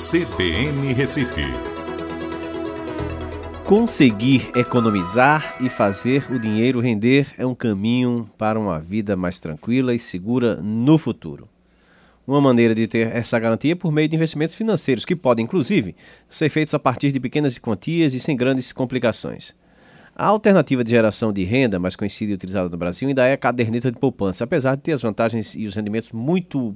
CBN Recife. Conseguir economizar e fazer o dinheiro render é um caminho para uma vida mais tranquila e segura no futuro. Uma maneira de ter essa garantia é por meio de investimentos financeiros, que podem, inclusive, ser feitos a partir de pequenas quantias e sem grandes complicações. A alternativa de geração de renda mais conhecida e utilizada no Brasil ainda é a caderneta de poupança, apesar de ter as vantagens e os rendimentos muito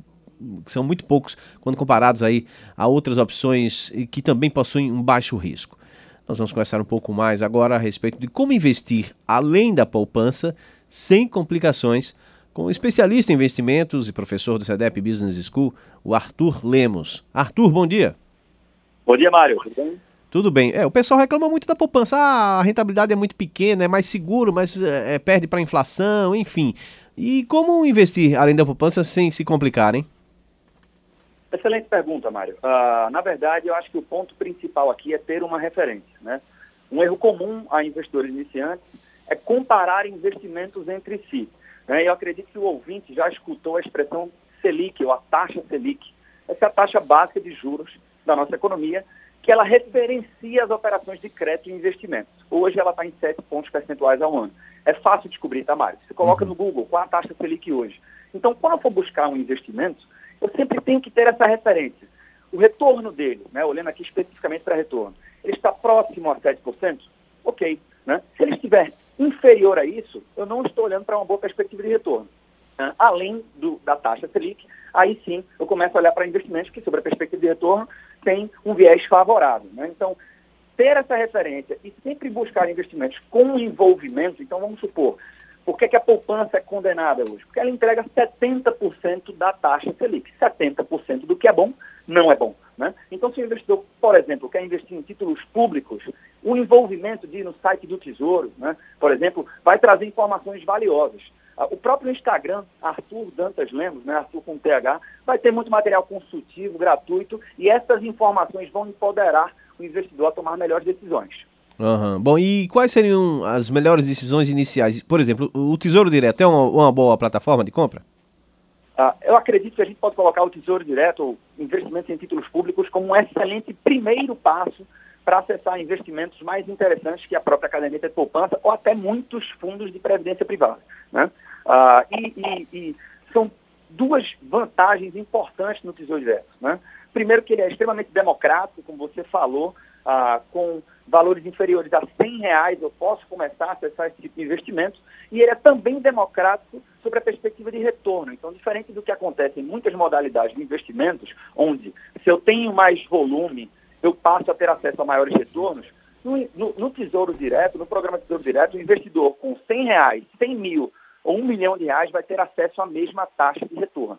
são muito poucos quando comparados aí a outras opções que também possuem um baixo risco. Nós vamos conversar um pouco mais agora a respeito de como investir além da poupança, sem complicações, com o especialista em investimentos e professor do CEDEP Business School, o Arthur Lemos. Arthur, bom dia. Bom dia, Mário. Tudo bem? Tudo bem. É, o pessoal reclama muito da poupança. Ah, a rentabilidade é muito pequena, é mais seguro, mas é, perde para a inflação, enfim. E como investir além da poupança sem se complicar, hein? Excelente pergunta, Mário. Uh, na verdade, eu acho que o ponto principal aqui é ter uma referência. Né? Um erro comum a investidores iniciantes é comparar investimentos entre si. Né? Eu acredito que o ouvinte já escutou a expressão Selic, ou a taxa Selic. Essa é a taxa básica de juros da nossa economia, que ela referencia as operações de crédito e investimentos. Hoje ela está em 7 pontos percentuais ao ano. É fácil descobrir, tá, Mário? Você coloca uhum. no Google qual a taxa Selic hoje. Então, quando eu for buscar um investimento, eu sempre tenho que ter essa referência. O retorno dele, né, olhando aqui especificamente para retorno, ele está próximo a 7%? Ok. Né? Se ele estiver inferior a isso, eu não estou olhando para uma boa perspectiva de retorno. Né? Além do, da taxa Selic, aí sim eu começo a olhar para investimentos que, sobre a perspectiva de retorno, tem um viés favorável. Né? Então, ter essa referência e sempre buscar investimentos com envolvimento, então vamos supor, por que, que, a poupança é condenada hoje? Porque ela entrega 70% da taxa Selic. 70% do que é bom não é bom. Né? Então, se o investidor, por exemplo, quer investir em títulos públicos, o envolvimento de ir no site do Tesouro, né, por exemplo, vai trazer informações valiosas. Ah, o próprio Instagram, Arthur Dantas Lemos, né, Arthur com TH, vai ter muito material consultivo, gratuito, e essas informações vão empoderar o investidor a tomar melhores decisões. Uhum. Bom, e quais seriam as melhores decisões iniciais? Por exemplo, o Tesouro Direto é uma, uma boa plataforma de compra? Ah, eu acredito que a gente pode colocar o Tesouro Direto, ou investimentos em títulos públicos, como um excelente primeiro passo para acessar investimentos mais interessantes que a própria caderneta de poupança ou até muitos fundos de previdência privada. Né? Ah, e, e, e, são duas vantagens importantes no Tesouro Direto. Né? Primeiro que ele é extremamente democrático, como você falou, ah, com valores inferiores a 100 reais eu posso começar a acessar esse tipo de investimento e ele é também democrático sobre a perspectiva de retorno. Então, diferente do que acontece em muitas modalidades de investimentos, onde se eu tenho mais volume, eu passo a ter acesso a maiores retornos, no, no, no Tesouro Direto, no programa Tesouro Direto, o investidor com 100 reais, 100 mil ou 1 milhão de reais vai ter acesso à mesma taxa de retorno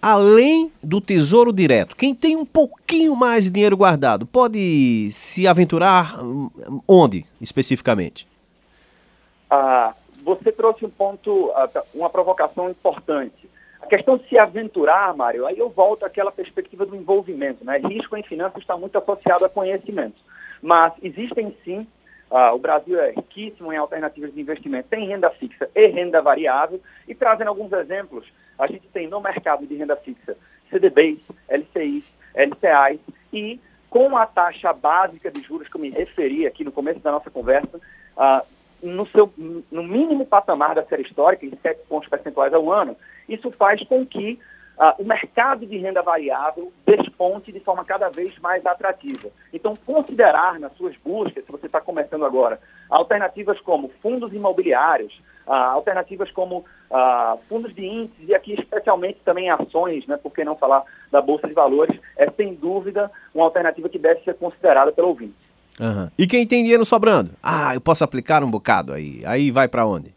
além do Tesouro Direto, quem tem um pouquinho mais de dinheiro guardado, pode se aventurar hum, onde especificamente? Ah, você trouxe um ponto, ah, tá, uma provocação importante. A questão de se aventurar, Mário, aí eu volto àquela perspectiva do envolvimento. Né? Risco em finanças está muito associado a conhecimento. Mas existem sim ah, o Brasil é riquíssimo em alternativas de investimento, tem renda fixa e renda variável. E trazendo alguns exemplos, a gente tem no mercado de renda fixa CDBs, LCIs, LCAs e com a taxa básica de juros que eu me referi aqui no começo da nossa conversa, ah, no, seu, no mínimo patamar da série histórica, em 7 pontos percentuais ao ano, isso faz com que uh, o mercado de renda variável desponte de forma cada vez mais atrativa. Então, considerar nas suas buscas, se você está começando agora, alternativas como fundos imobiliários, uh, alternativas como uh, fundos de índices e aqui especialmente também ações, né, por que não falar da Bolsa de Valores, é sem dúvida uma alternativa que deve ser considerada pelo ouvinte. Uhum. E quem tem dinheiro sobrando? Ah, eu posso aplicar um bocado aí. Aí vai para onde?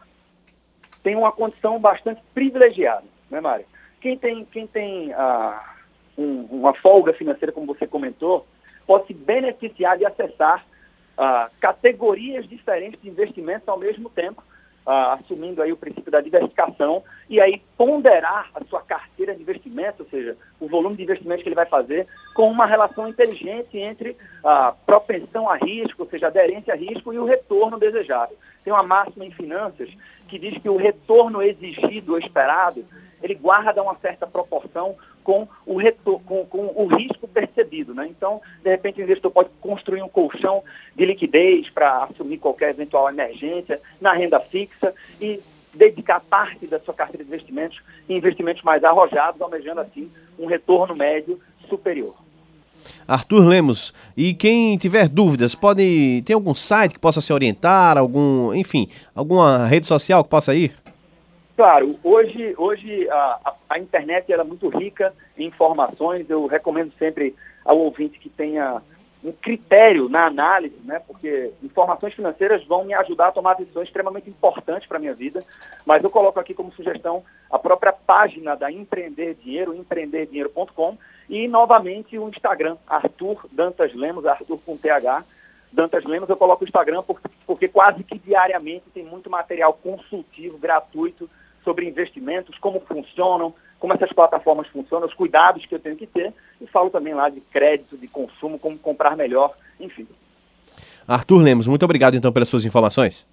Tem uma condição bastante privilegiada, né, Mário? Quem tem, quem tem ah, um, uma folga financeira, como você comentou, pode se beneficiar de acessar ah, categorias diferentes de investimentos ao mesmo tempo, ah, assumindo aí o princípio da diversificação e aí ponderar a sua carteira de investimento, ou seja, o volume de investimentos que ele vai fazer, com uma relação inteligente entre a propensão a risco, ou seja, aderência a risco e o retorno desejado. Tem uma máxima em finanças que diz que o retorno exigido esperado ele guarda uma certa proporção com o, retor com, com o risco percebido. Né? Então, de repente, o investidor pode construir um colchão de liquidez para assumir qualquer eventual emergência na renda fixa e dedicar parte da sua carteira de investimentos em investimentos mais arrojados, almejando assim um retorno médio superior. Arthur Lemos, e quem tiver dúvidas, pode tem algum site que possa se orientar, algum, enfim, alguma rede social que possa ir? Claro, hoje, hoje a, a, internet é muito rica em informações. Eu recomendo sempre ao ouvinte que tenha um critério na análise, né? Porque informações financeiras vão me ajudar a tomar decisões extremamente importantes para a minha vida. Mas eu coloco aqui como sugestão a própria página da Empreender Dinheiro, empreenderdinheiro.com e novamente o Instagram, Arthur Dantas Lemos, Arthur com TH. Dantas Lemos, eu coloco o Instagram porque, porque quase que diariamente tem muito material consultivo, gratuito, sobre investimentos, como funcionam, como essas plataformas funcionam, os cuidados que eu tenho que ter, falo também lá de crédito, de consumo, como comprar melhor, enfim. Arthur Lemos, muito obrigado então pelas suas informações.